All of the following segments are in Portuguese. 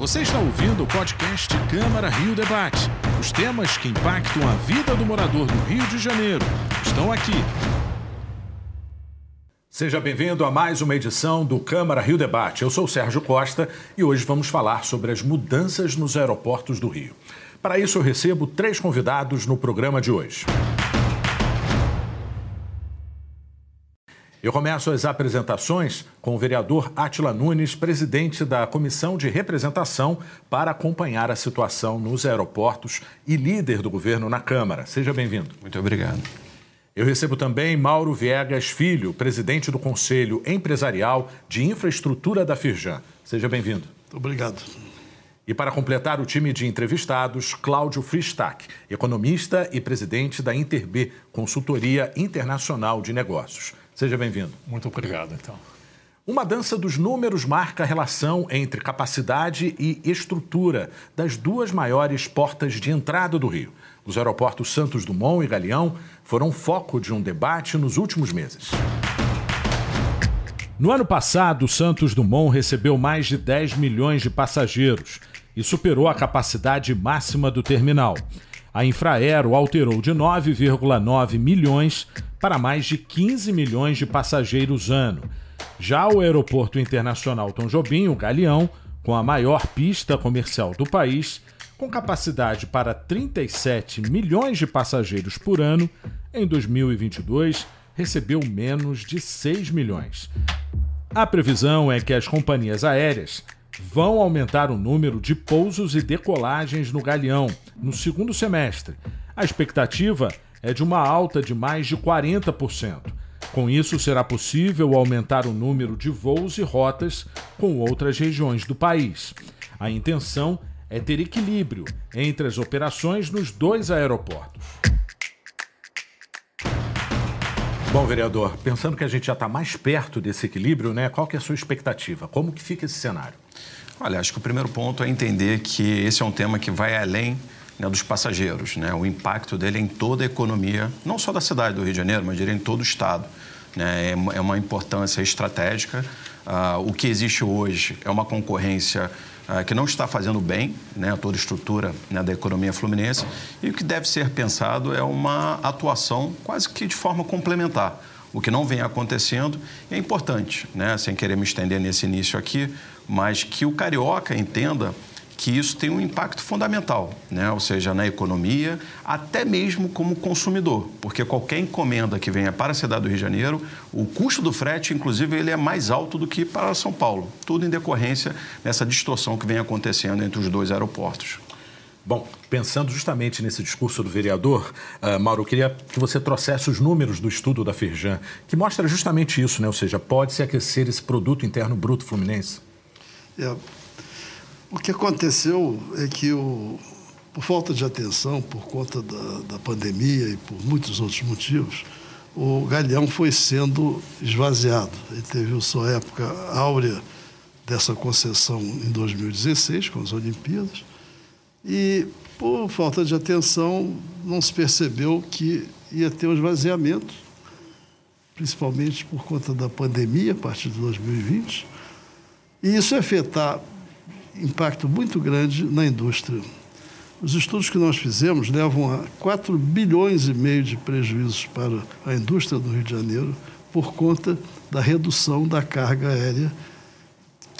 Você está ouvindo o podcast Câmara Rio Debate. Os temas que impactam a vida do morador do Rio de Janeiro estão aqui. Seja bem-vindo a mais uma edição do Câmara Rio Debate. Eu sou Sérgio Costa e hoje vamos falar sobre as mudanças nos aeroportos do Rio. Para isso, eu recebo três convidados no programa de hoje. Eu começo as apresentações com o vereador Atila Nunes, presidente da Comissão de Representação para acompanhar a situação nos aeroportos e líder do governo na Câmara. Seja bem-vindo. Muito obrigado. Eu recebo também Mauro Viegas Filho, presidente do Conselho Empresarial de Infraestrutura da Firjan. Seja bem-vindo. Obrigado. E para completar o time de entrevistados, Cláudio Fristac, economista e presidente da Interb, Consultoria Internacional de Negócios. Seja bem-vindo. Muito obrigado, então. Uma dança dos números marca a relação entre capacidade e estrutura das duas maiores portas de entrada do Rio. Os aeroportos Santos Dumont e Galeão foram foco de um debate nos últimos meses. No ano passado, Santos Dumont recebeu mais de 10 milhões de passageiros e superou a capacidade máxima do terminal. A Infraero alterou de 9,9 milhões para mais de 15 milhões de passageiros ano. Já o Aeroporto Internacional Tom Jobim, o Galeão, com a maior pista comercial do país, com capacidade para 37 milhões de passageiros por ano, em 2022 recebeu menos de 6 milhões. A previsão é que as companhias aéreas vão aumentar o número de pousos e decolagens no Galeão no segundo semestre. A expectativa é de uma alta de mais de 40%. Com isso, será possível aumentar o número de voos e rotas com outras regiões do país. A intenção é ter equilíbrio entre as operações nos dois aeroportos. Bom, vereador, pensando que a gente já está mais perto desse equilíbrio, né? Qual que é a sua expectativa? Como que fica esse cenário? Olha, acho que o primeiro ponto é entender que esse é um tema que vai além né, dos passageiros. Né? O impacto dele é em toda a economia, não só da cidade do Rio de Janeiro, mas diria em todo o Estado. Né? É, é uma importância estratégica. Uh, o que existe hoje é uma concorrência uh, que não está fazendo bem né, a toda a estrutura né, da economia fluminense e o que deve ser pensado é uma atuação quase que de forma complementar. O que não vem acontecendo é importante, né, sem querer me estender nesse início aqui, mas que o carioca entenda que isso tem um impacto fundamental, né? ou seja, na economia, até mesmo como consumidor, porque qualquer encomenda que venha para a cidade do Rio de Janeiro, o custo do frete, inclusive, ele é mais alto do que para São Paulo, tudo em decorrência dessa distorção que vem acontecendo entre os dois aeroportos. Bom, pensando justamente nesse discurso do vereador, uh, Mauro, eu queria que você trouxesse os números do estudo da Firjan, que mostra justamente isso, né? ou seja, pode-se aquecer esse produto interno bruto fluminense? É, o que aconteceu é que, o, por falta de atenção, por conta da, da pandemia e por muitos outros motivos, o Galeão foi sendo esvaziado. Ele teve sua época áurea dessa concessão em 2016, com as Olimpíadas, e por falta de atenção não se percebeu que ia ter um esvaziamento, principalmente por conta da pandemia, a partir de 2020, e isso afetar impacto muito grande na indústria. Os estudos que nós fizemos levam a 4 bilhões e meio de prejuízos para a indústria do Rio de Janeiro por conta da redução da carga aérea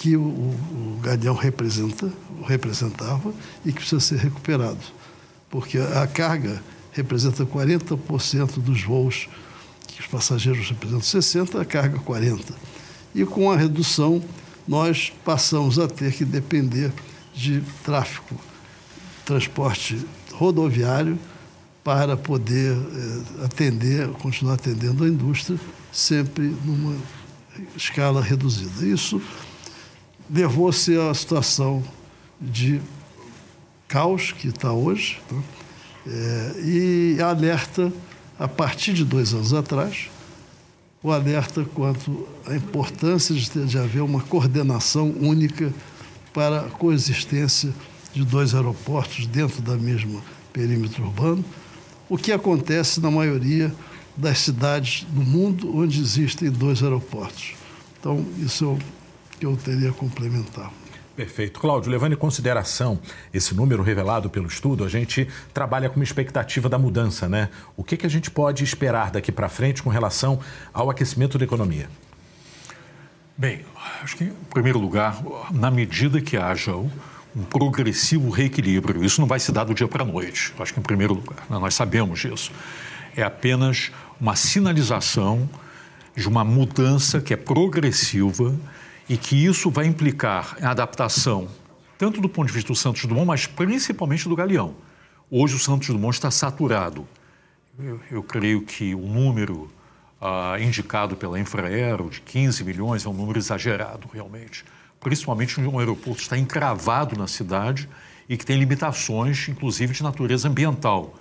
que o, o representa, representava e que precisa ser recuperado. Porque a carga representa 40% dos voos, que os passageiros representam 60%, a carga 40%. E com a redução nós passamos a ter que depender de tráfego, transporte rodoviário para poder eh, atender, continuar atendendo a indústria, sempre numa escala reduzida. Isso levou-se à situação de caos que está hoje né? é, e alerta, a partir de dois anos atrás, o alerta quanto à importância de, de haver uma coordenação única para a coexistência de dois aeroportos dentro da mesma perímetro urbano, o que acontece na maioria das cidades do mundo onde existem dois aeroportos. Então, isso é o que eu teria a complementar. Perfeito. Cláudio, levando em consideração esse número revelado pelo estudo, a gente trabalha com uma expectativa da mudança, né? O que, que a gente pode esperar daqui para frente com relação ao aquecimento da economia? Bem, acho que, em primeiro lugar, na medida que haja um progressivo reequilíbrio, isso não vai se dar do dia para a noite, acho que, em primeiro lugar, né? nós sabemos disso. É apenas uma sinalização de uma mudança que é progressiva e que isso vai implicar a adaptação, tanto do ponto de vista do Santos Dumont, mas principalmente do Galeão. Hoje o Santos Dumont está saturado. Eu, eu creio que o número ah, indicado pela Infraero de 15 milhões é um número exagerado, realmente. Principalmente um aeroporto está encravado na cidade e que tem limitações, inclusive de natureza ambiental.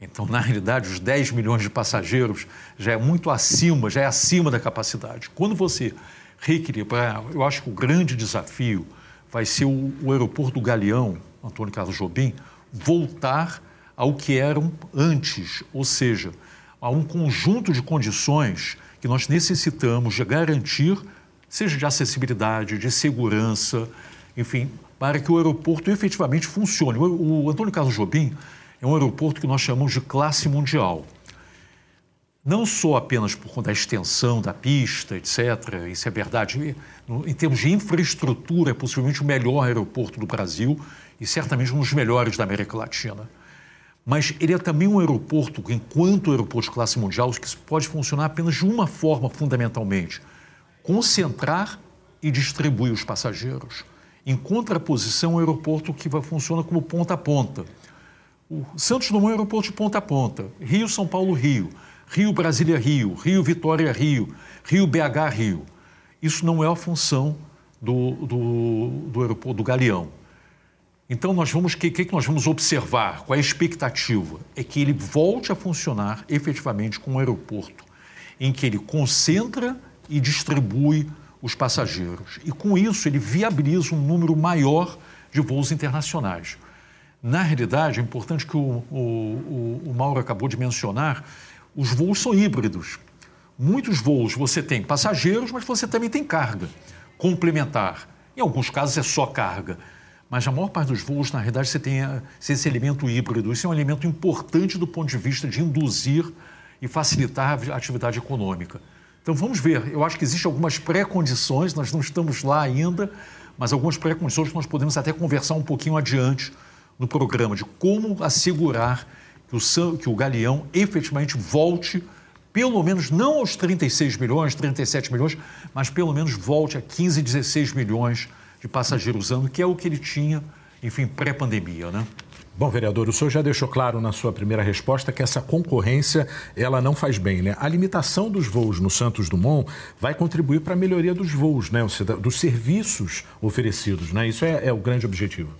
Então, na realidade, os 10 milhões de passageiros já é muito acima, já é acima da capacidade. Quando você reequilibrar. Eu acho que o grande desafio vai ser o, o aeroporto do Galeão, Antônio Carlos Jobim, voltar ao que eram antes, ou seja, a um conjunto de condições que nós necessitamos de garantir, seja de acessibilidade, de segurança, enfim, para que o aeroporto efetivamente funcione. O, o Antônio Carlos Jobim é um aeroporto que nós chamamos de classe mundial não só apenas por conta da extensão da pista, etc., isso é verdade, em termos de infraestrutura, é possivelmente o melhor aeroporto do Brasil e certamente um dos melhores da América Latina. Mas ele é também um aeroporto, enquanto aeroporto de classe mundial, que pode funcionar apenas de uma forma, fundamentalmente: concentrar e distribuir os passageiros. Em contraposição, um aeroporto que funciona como ponta a ponta. O Santos Dumont é um aeroporto de ponta a ponta. Rio, São Paulo, Rio. Rio Brasília Rio, Rio Vitória Rio, Rio BH Rio. Isso não é a função do, do, do aeroporto do Galeão. Então nós vamos, o que, que nós vamos observar? Qual é a expectativa? É que ele volte a funcionar efetivamente como um aeroporto, em que ele concentra e distribui os passageiros. E com isso ele viabiliza um número maior de voos internacionais. Na realidade, é importante que o, o, o Mauro acabou de mencionar, os voos são híbridos. Muitos voos você tem passageiros, mas você também tem carga complementar. Em alguns casos é só carga. Mas a maior parte dos voos, na realidade, você tem esse elemento híbrido. Isso é um elemento importante do ponto de vista de induzir e facilitar a atividade econômica. Então vamos ver. Eu acho que existem algumas pré-condições, nós não estamos lá ainda, mas algumas pré-condições que nós podemos até conversar um pouquinho adiante no programa de como assegurar que o, que o Galeão efetivamente volte, pelo menos não aos 36 milhões, 37 milhões, mas pelo menos volte a 15, 16 milhões de passageiros ano, que é o que ele tinha, enfim, pré-pandemia, né? Bom, vereador, o senhor já deixou claro na sua primeira resposta que essa concorrência ela não faz bem, né? A limitação dos voos no Santos Dumont vai contribuir para a melhoria dos voos, né? Dos serviços oferecidos, né? Isso é, é o grande objetivo.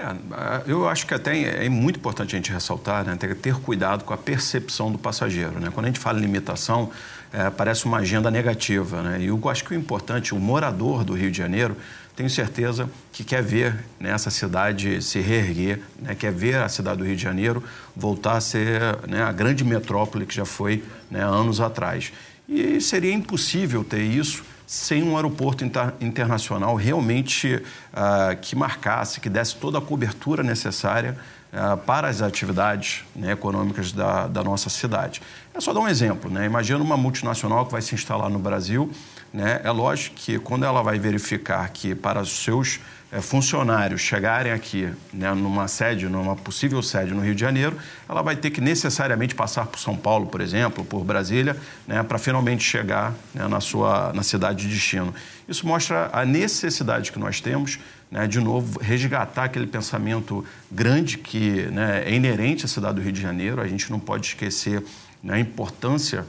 É, eu acho que até é muito importante a gente ressaltar, né, ter, cuidado com a percepção do passageiro. Né? Quando a gente fala em limitação, é, parece uma agenda negativa. Né? E eu acho que o importante, o morador do Rio de Janeiro, tenho certeza que quer ver né, essa cidade se reerguer, né, quer ver a cidade do Rio de Janeiro voltar a ser né, a grande metrópole que já foi né, anos atrás. E seria impossível ter isso sem um aeroporto inter, internacional realmente uh, que marcasse, que desse toda a cobertura necessária uh, para as atividades né, econômicas da, da, nossa cidade. É só dar um exemplo. Né? Imagina uma multinacional que vai se instalar no Brasil. Né? É lógico que quando ela vai verificar que para os seus funcionários chegarem aqui né, numa sede, numa possível sede no Rio de Janeiro, ela vai ter que necessariamente passar por São Paulo, por exemplo, por Brasília, né, para finalmente chegar né, na sua na cidade de destino. Isso mostra a necessidade que nós temos, né, de novo, resgatar aquele pensamento grande que né, é inerente à cidade do Rio de Janeiro. A gente não pode esquecer né, a importância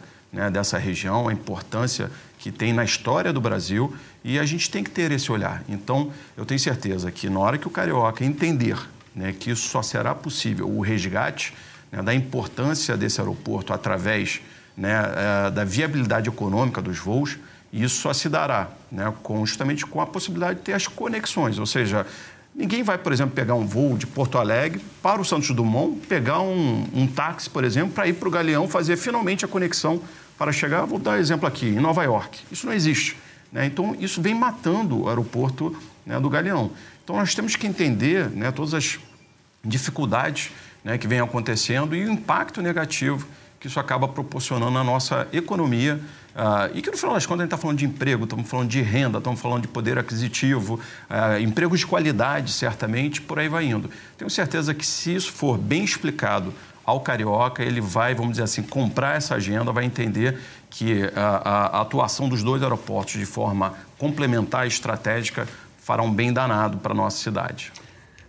dessa região, a importância que tem na história do Brasil e a gente tem que ter esse olhar. Então, eu tenho certeza que na hora que o carioca entender né, que isso só será possível, o resgate né, da importância desse aeroporto através né, é, da viabilidade econômica dos voos, isso só se dará né, com, justamente com a possibilidade de ter as conexões, ou seja, Ninguém vai, por exemplo, pegar um voo de Porto Alegre para o Santos Dumont, pegar um, um táxi, por exemplo, para ir para o Galeão fazer finalmente a conexão para chegar, vou dar exemplo aqui, em Nova York. Isso não existe. Né? Então, isso vem matando o aeroporto né, do Galeão. Então nós temos que entender né, todas as dificuldades né, que vêm acontecendo e o impacto negativo que isso acaba proporcionando na nossa economia. Uh, e que no final das contas a gente está falando de emprego, estamos falando de renda, estamos falando de poder aquisitivo, uh, empregos de qualidade, certamente, por aí vai indo. Tenho certeza que se isso for bem explicado ao carioca, ele vai, vamos dizer assim, comprar essa agenda, vai entender que a, a, atuação dos dois aeroportos de forma complementar e estratégica fará um bem danado para a nossa cidade.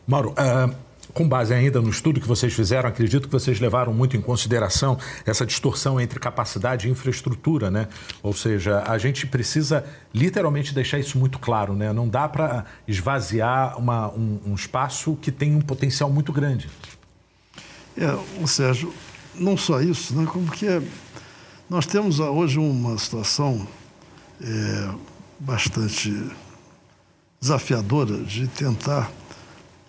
Mauro, uh, com base ainda no estudo que vocês fizeram, acredito que vocês levaram muito em consideração essa distorção entre capacidade e infraestrutura, né? Ou seja, a gente precisa literalmente deixar isso muito claro, né? Não dá para esvaziar uma, um, um, espaço que tem um potencial muito grande. É, o Sérgio, não só isso, né? Como que é, nós temos hoje uma situação é, bastante desafiadora de tentar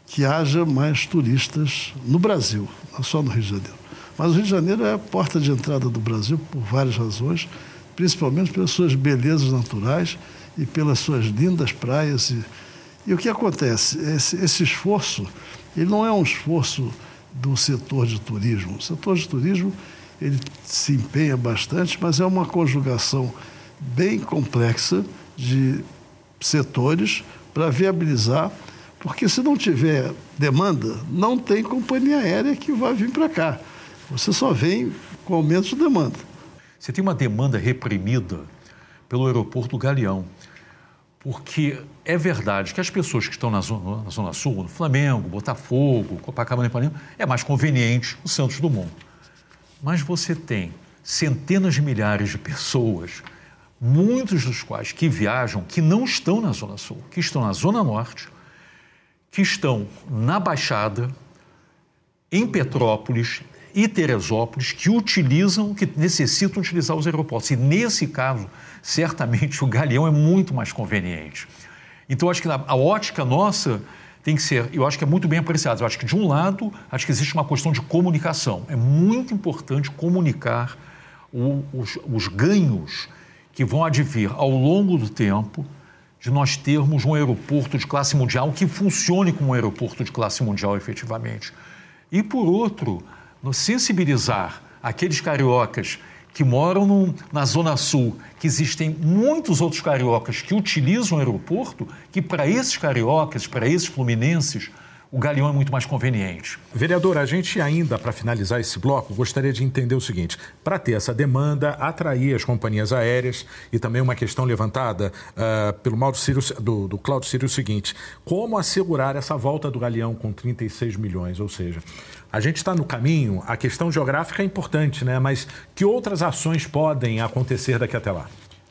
que haja mais turistas no Brasil, não só no Rio de Janeiro. Mas o Rio de Janeiro é a porta de entrada do Brasil por várias razões, principalmente pelas suas belezas naturais e pelas suas lindas praias. E, e o que acontece? Esse, esse esforço, ele não é um esforço do setor de turismo. O setor de turismo ele se empenha bastante, mas é uma conjugação bem complexa de setores para viabilizar, porque se não tiver demanda, não tem companhia aérea que vai vir para cá. Você só vem com aumento de demanda. Você tem uma demanda reprimida pelo aeroporto Galeão, porque é verdade que as pessoas que estão na Zona, na zona Sul, no Flamengo, Botafogo, Copacabana e Ipanema, é mais conveniente o Santos Dumont. Mas você tem centenas de milhares de pessoas muitos dos quais que viajam, que não estão na Zona Sul, que estão na Zona Norte, que estão na Baixada, em Petrópolis e Teresópolis, que utilizam, que necessitam utilizar os aeroportos. E nesse caso, certamente o Galeão é muito mais conveniente. Então, acho que a ótica nossa tem que ser, eu acho que é muito bem apreciado. Eu acho que, de um lado, acho que existe uma questão de comunicação. É muito importante comunicar o, os, os ganhos que vão advir ao longo do tempo de nós termos um aeroporto de classe mundial que funcione como um aeroporto de classe mundial efetivamente. E, por outro, sensibilizar aqueles cariocas que moram no, na Zona Sul, que existem muitos outros cariocas que utilizam o aeroporto, que para esses cariocas, para esses fluminenses, o Galeão é muito mais conveniente. Vereador, a gente ainda, para finalizar esse bloco, gostaria de entender o seguinte: para ter essa demanda, atrair as companhias aéreas e também uma questão levantada uh, pelo Mauro Ciro, do, do Claudio Ciro, o seguinte: como assegurar essa volta do Galeão com 36 milhões? Ou seja, a gente está no caminho, a questão geográfica é importante, né? Mas que outras ações podem acontecer daqui até lá?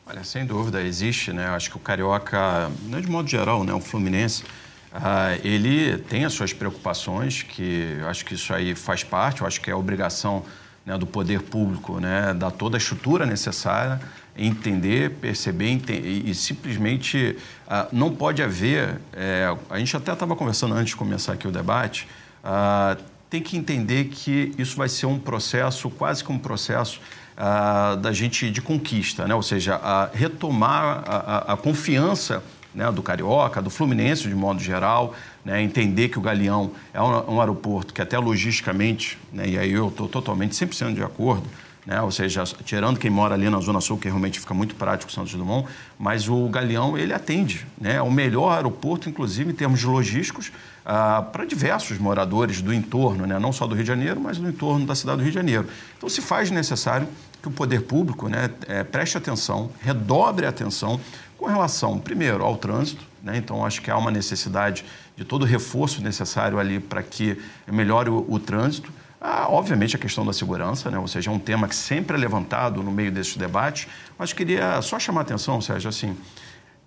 Olha, sem dúvida, existe, né? Acho que o Carioca, não de modo geral, né? O Fluminense ah, ele tem as suas preocupações, que eu acho que isso aí faz parte, eu acho que é obrigação né, do poder público né, dar toda a estrutura necessária, entender, perceber entender, e simplesmente ah, não pode haver. É, a gente até estava conversando antes de começar aqui o debate. Ah, tem que entender que isso vai ser um processo, quase que um processo ah, da gente de conquista, né? ou seja, a retomar a, a, a confiança né, do Carioca, do Fluminense de modo geral, né, entender que o Galeão é um, um aeroporto que até logisticamente, né, e aí eu estou totalmente 100% de acordo, né, ou seja, tirando quem mora ali na Zona Sul, que realmente fica muito prático Santos Dumont, mas o Galeão ele atende, né, é o melhor aeroporto, inclusive em termos logísticos, ah, para diversos moradores do entorno, né, não só do Rio de Janeiro, mas do entorno da cidade do Rio de Janeiro. Então se faz necessário que o poder público né, é, preste atenção, redobre a atenção com relação, primeiro, ao trânsito, né? então acho que há uma necessidade de todo o reforço necessário ali para que melhore o, o trânsito. Ah, obviamente a questão da segurança, né? ou seja, é um tema que sempre é levantado no meio desse debate, mas queria só chamar a atenção, Sérgio, assim,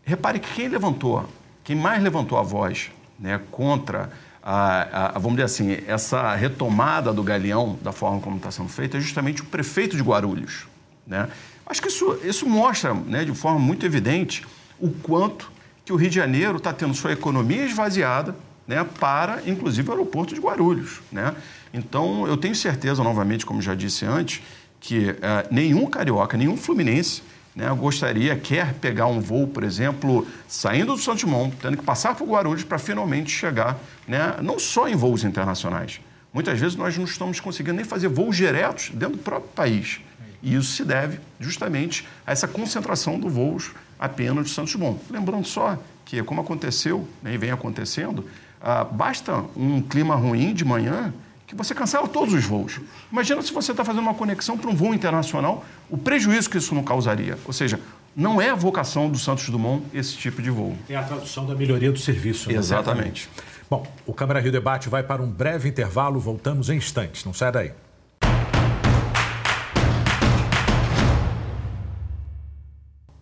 repare que quem levantou, quem mais levantou a voz né, contra a, a, vamos dizer assim, essa retomada do Galeão, da forma como está sendo feita, é justamente o prefeito de Guarulhos. Né? Acho que isso, isso mostra né, de forma muito evidente o quanto que o Rio de Janeiro está tendo sua economia esvaziada né, para, inclusive, o aeroporto de Guarulhos. Né? Então, eu tenho certeza, novamente, como já disse antes, que é, nenhum carioca, nenhum fluminense né, gostaria, quer pegar um voo, por exemplo, saindo do Santos Dumont, tendo que passar por Guarulhos para finalmente chegar, né, não só em voos internacionais. Muitas vezes nós não estamos conseguindo nem fazer voos diretos dentro do próprio país. E isso se deve justamente a essa concentração dos voos apenas de Santos Dumont. Lembrando só que, como aconteceu né, e vem acontecendo, ah, basta um clima ruim de manhã que você cancela todos os voos. Imagina se você está fazendo uma conexão para um voo internacional, o prejuízo que isso não causaria. Ou seja, não é a vocação do Santos Dumont esse tipo de voo. É a tradução da melhoria do serviço. Né? Exatamente. Bom, o Câmara Rio Debate vai para um breve intervalo, voltamos em instantes. Não sai daí.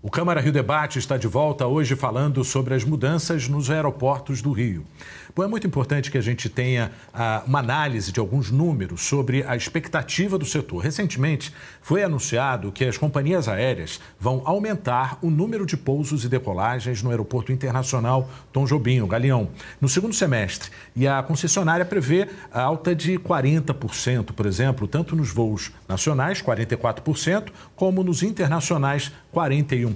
O Câmara Rio Debate está de volta hoje falando sobre as mudanças nos aeroportos do Rio. Bom, é muito importante que a gente tenha ah, uma análise de alguns números sobre a expectativa do setor. Recentemente, foi anunciado que as companhias aéreas vão aumentar o número de pousos e decolagens no Aeroporto Internacional Tom Jobim, Galeão, no segundo semestre. E a concessionária prevê a alta de 40%, por exemplo, tanto nos voos nacionais, 44%, como nos internacionais, 41%.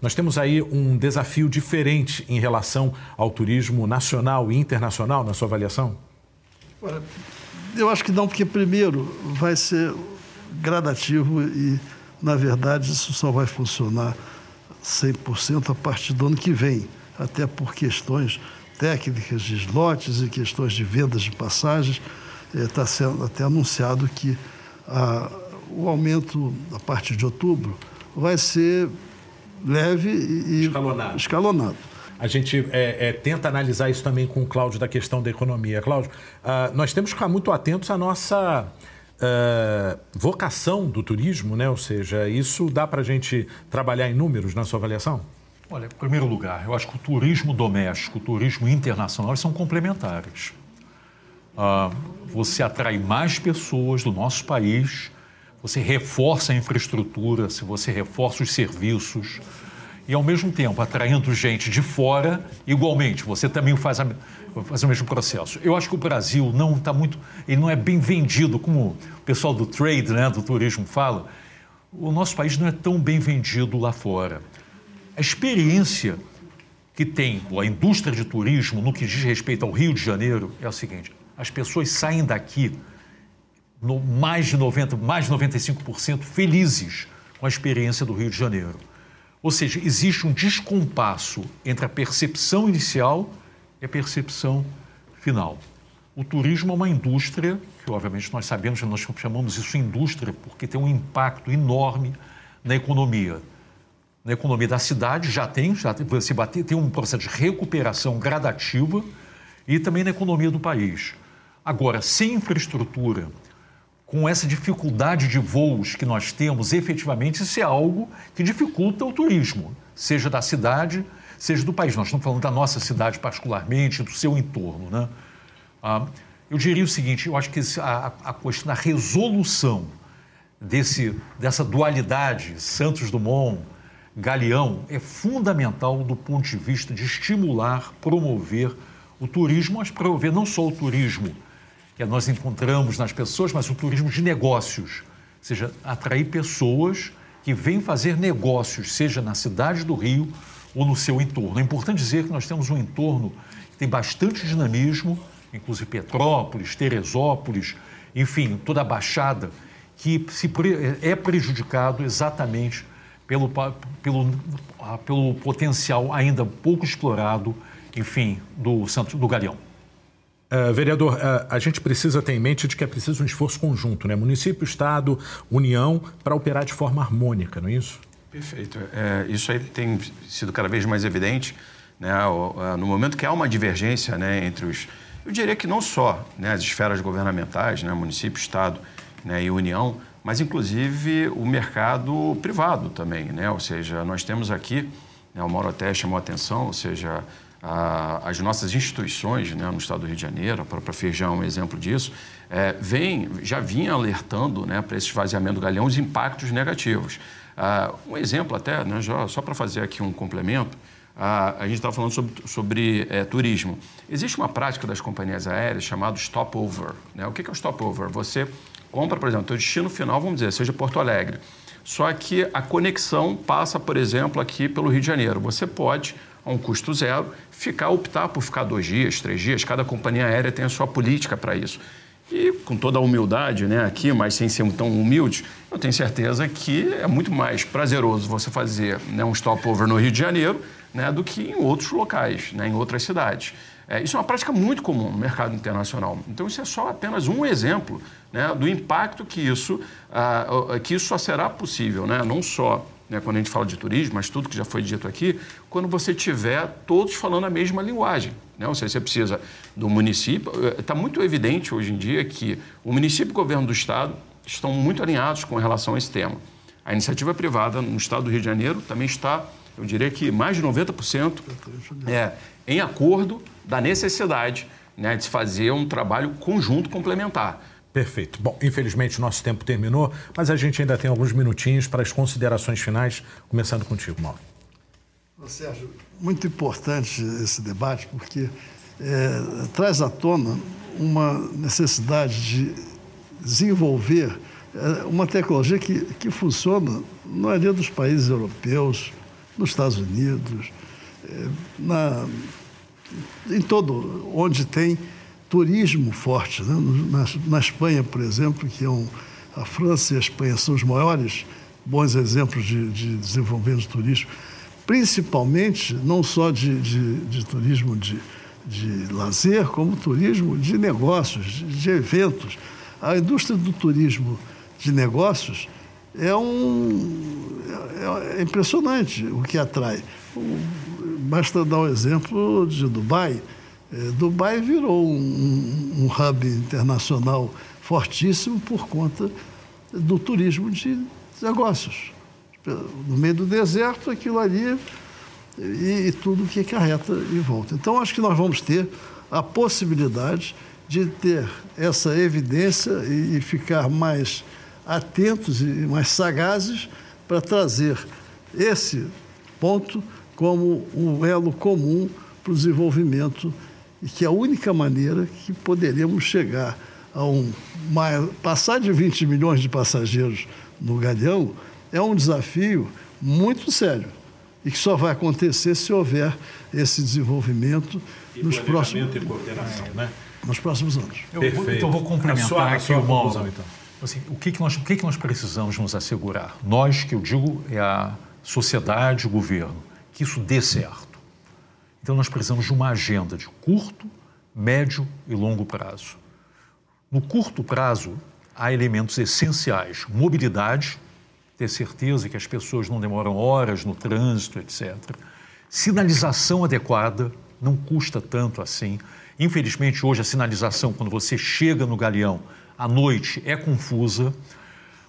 Nós temos aí um desafio diferente em relação ao turismo nacional e internacional, na sua avaliação? Eu acho que não, porque primeiro vai ser gradativo e, na verdade, isso só vai funcionar 100% a partir do ano que vem, até por questões técnicas de slots e questões de vendas de passagens. Está eh, sendo até anunciado que a, o aumento a partir de outubro vai ser leve e escalonado. escalonado. A gente é, é, tenta analisar isso também com o Cláudio da questão da economia. Cláudio, uh, nós temos que ficar muito atentos à nossa uh, vocação do turismo, né? ou seja, isso dá para a gente trabalhar em números na sua avaliação? Olha, em primeiro lugar, eu acho que o turismo doméstico, o turismo internacional são complementares. Uh, você atrai mais pessoas do nosso país você reforça a infraestrutura, se você reforça os serviços e ao mesmo tempo atraindo gente de fora, igualmente, você também faz, a, faz o mesmo processo. Eu acho que o Brasil não está muito, ele não é bem vendido, como o pessoal do trade, né, do turismo fala, o nosso país não é tão bem vendido lá fora. A experiência que tem a indústria de turismo no que diz respeito ao Rio de Janeiro é o seguinte: as pessoas saem daqui no, mais de 90, mais de 95% felizes com a experiência do Rio de Janeiro. Ou seja, existe um descompasso entre a percepção inicial e a percepção final. O turismo é uma indústria que, obviamente, nós sabemos, nós chamamos isso indústria porque tem um impacto enorme na economia. Na economia da cidade já tem, já se bater, tem um processo de recuperação gradativa e também na economia do país. Agora, sem infraestrutura, com essa dificuldade de voos que nós temos, efetivamente, isso é algo que dificulta o turismo, seja da cidade, seja do país. Nós estamos falando da nossa cidade particularmente, do seu entorno. Né? Ah, eu diria o seguinte: eu acho que a, a questão da resolução desse, dessa dualidade Santos Dumont, Galeão, é fundamental do ponto de vista de estimular, promover o turismo, mas promover não só o turismo que nós encontramos nas pessoas, mas o turismo de negócios, ou seja, atrair pessoas que vêm fazer negócios, seja na cidade do Rio ou no seu entorno. É importante dizer que nós temos um entorno que tem bastante dinamismo, inclusive Petrópolis, Teresópolis, enfim, toda a Baixada, que se é prejudicado exatamente pelo, pelo, pelo potencial ainda pouco explorado, enfim, do Santo do Galeão. Uh, vereador, uh, a gente precisa ter em mente de que é preciso um esforço conjunto, né? Município, Estado, União, para operar de forma harmônica, não é isso? Perfeito. É, isso aí tem sido cada vez mais evidente. Né? No momento que há uma divergência né, entre os. Eu diria que não só né, as esferas governamentais, né, município, Estado né, e União, mas inclusive o mercado privado também. Né? Ou seja, nós temos aqui, né, o Mauro até chamou a atenção, ou seja, as nossas instituições né, no estado do Rio de Janeiro, a própria Feijão é um exemplo disso, é, vem, já vinha alertando né, para esse esvaziamento do galeão os impactos negativos. Ah, um exemplo até, né, já, só para fazer aqui um complemento, ah, a gente estava falando sobre, sobre é, turismo. Existe uma prática das companhias aéreas chamada stopover. Né? O que é o stopover? Você compra, por exemplo, teu destino final, vamos dizer, seja Porto Alegre. Só que a conexão passa, por exemplo, aqui pelo Rio de Janeiro. Você pode, a um custo zero, ficar optar por ficar dois dias, três dias. Cada companhia aérea tem a sua política para isso. E com toda a humildade né, aqui, mas sem ser tão humilde, eu tenho certeza que é muito mais prazeroso você fazer né, um stopover no Rio de Janeiro né, do que em outros locais, né, em outras cidades. É, isso é uma prática muito comum no mercado internacional. Então, isso é só apenas um exemplo né, do impacto que isso, ah, que isso só será possível, né, não só né, quando a gente fala de turismo, mas tudo que já foi dito aqui, quando você tiver todos falando a mesma linguagem. Né? Ou seja, você precisa do município. Está eh, muito evidente hoje em dia que o município e o governo do Estado estão muito alinhados com relação a esse tema. A iniciativa privada no Estado do Rio de Janeiro também está, eu diria que mais de 90% é, em acordo da necessidade né, de se fazer um trabalho conjunto complementar. Perfeito. Bom, infelizmente nosso tempo terminou, mas a gente ainda tem alguns minutinhos para as considerações finais, começando contigo, Mauro. Sérgio, muito importante esse debate, porque é, traz à tona uma necessidade de desenvolver é, uma tecnologia que, que funciona na maioria dos países europeus, nos Estados Unidos, é, na, em todo onde tem turismo forte. Né? Na, na, Espanha, por exemplo, que é um, a França e a Espanha são os maiores bons exemplos de, de desenvolvimento principalmente não só de, de, de turismo de, de lazer, como turismo de negócios, de, de eventos. A indústria do turismo de negócios é um é, é impressionante o que atrai. Basta dar o um exemplo de Dubai. É, Dubai virou um, um hub internacional fortíssimo por conta do turismo de negócios. No meio do deserto, aquilo ali e, e tudo que acarreta em volta. Então, acho que nós vamos ter a possibilidade de ter essa evidência e, e ficar mais atentos e mais sagazes para trazer esse ponto como um elo comum para o desenvolvimento e que é a única maneira que poderemos chegar a um passar de 20 milhões de passageiros no Galeão é um desafio muito sério e que só vai acontecer se houver esse desenvolvimento e nos próximos e coordenação, né? nos próximos anos. Eu vou, então vou complementar sua, aqui o Mauro. Então. Assim, o que, que, nós, o que, que nós precisamos nos assegurar? Nós, que eu digo, é a sociedade, o governo, que isso dê certo. Então, nós precisamos de uma agenda de curto, médio e longo prazo. No curto prazo, há elementos essenciais: mobilidade, ter certeza que as pessoas não demoram horas no trânsito, etc. Sinalização adequada, não custa tanto assim. Infelizmente, hoje, a sinalização, quando você chega no galeão à noite, é confusa.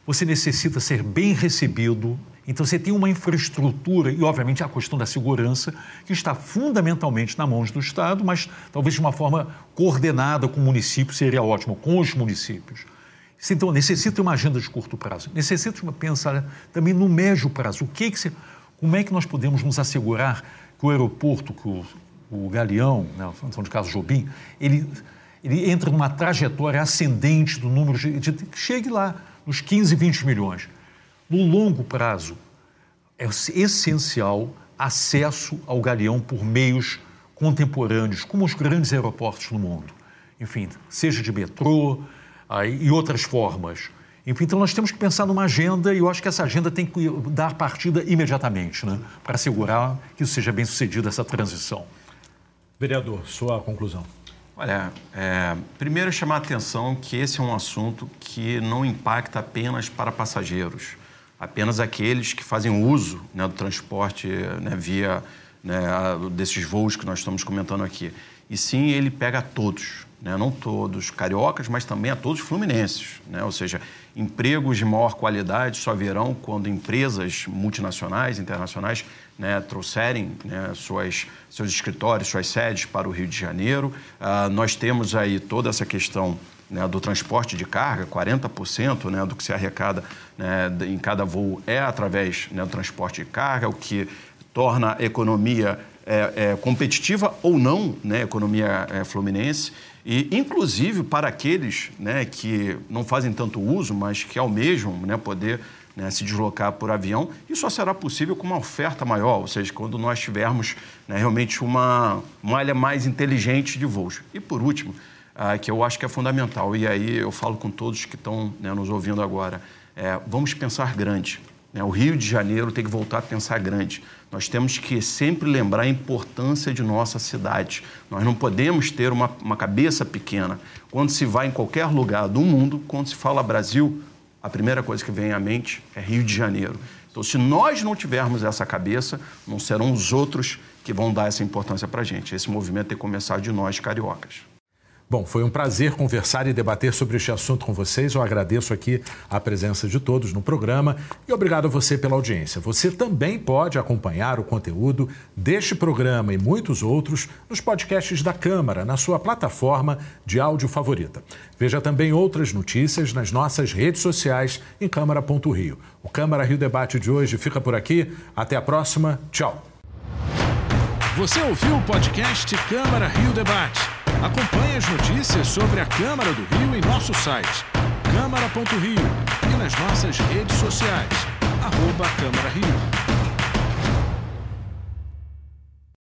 Você necessita ser bem recebido. Então, você tem uma infraestrutura e, obviamente, a questão da segurança, que está fundamentalmente na mão do Estado, mas talvez de uma forma coordenada com o município seria ótimo, com os municípios. Então, necessita uma agenda de curto prazo. Necessita pensar também no médio prazo. O que, que se, como é que nós podemos nos assegurar que o aeroporto, que o, o Galeão, né, de caso Jobim, ele, ele entra numa trajetória ascendente do número de, de que chegue lá nos 15, 20 milhões. No longo prazo, é essencial acesso ao Galeão por meios contemporâneos, como os grandes aeroportos no mundo. Enfim, seja de metrô, aí, e outras formas. Enfim, então nós temos que pensar numa agenda e eu acho que essa agenda tem que dar partida imediatamente, né, para assegurar que isso seja bem sucedido essa transição. Vereador, sua conclusão. Olha, é, primeiro chamar a atenção que esse é um assunto que não impacta apenas para passageiros, apenas aqueles que fazem uso né, do transporte né, via né, desses voos que nós estamos comentando aqui. E sim, ele pega a todos, né? não todos cariocas, mas também a todos fluminenses. Né? Ou seja, empregos de maior qualidade só virão quando empresas multinacionais, internacionais, né, trouxerem suas, seus escritórios, suas sedes para o Rio de Janeiro. Uh, nós temos aí toda essa questão né, do transporte de carga, 40% né, do que se arrecada né, em cada voo é através né, do transporte de carga, o que torna a economia é, é, competitiva ou não, né, a economia é, fluminense, e inclusive para aqueles né, que não fazem tanto uso, mas que almejam né, poder né, se deslocar por avião, isso só será possível com uma oferta maior, ou seja, quando nós tivermos né, realmente uma malha mais inteligente de voos. E por último, ah, que eu acho que é fundamental, e aí eu falo com todos que estão né, nos ouvindo agora, é, vamos pensar grande. Né? O Rio de Janeiro tem que voltar a pensar grande. Nós temos que sempre lembrar a importância de nossa cidade. Nós não podemos ter uma, uma cabeça pequena. Quando se vai em qualquer lugar do mundo, quando se fala Brasil, a primeira coisa que vem à mente é Rio de Janeiro. Então, se nós não tivermos essa cabeça, não serão os outros que vão dar essa importância para a gente. Esse movimento tem que começar de nós, cariocas. Bom, foi um prazer conversar e debater sobre este assunto com vocês. Eu agradeço aqui a presença de todos no programa e obrigado a você pela audiência. Você também pode acompanhar o conteúdo deste programa e muitos outros nos podcasts da Câmara, na sua plataforma de áudio favorita. Veja também outras notícias nas nossas redes sociais em Câmara.rio. O Câmara Rio Debate de hoje fica por aqui. Até a próxima. Tchau. Você ouviu o podcast Câmara Rio Debate. Acompanhe as notícias sobre a Câmara do Rio em nosso site câmara.rio e nas nossas redes sociais, arroba Câmara Rio.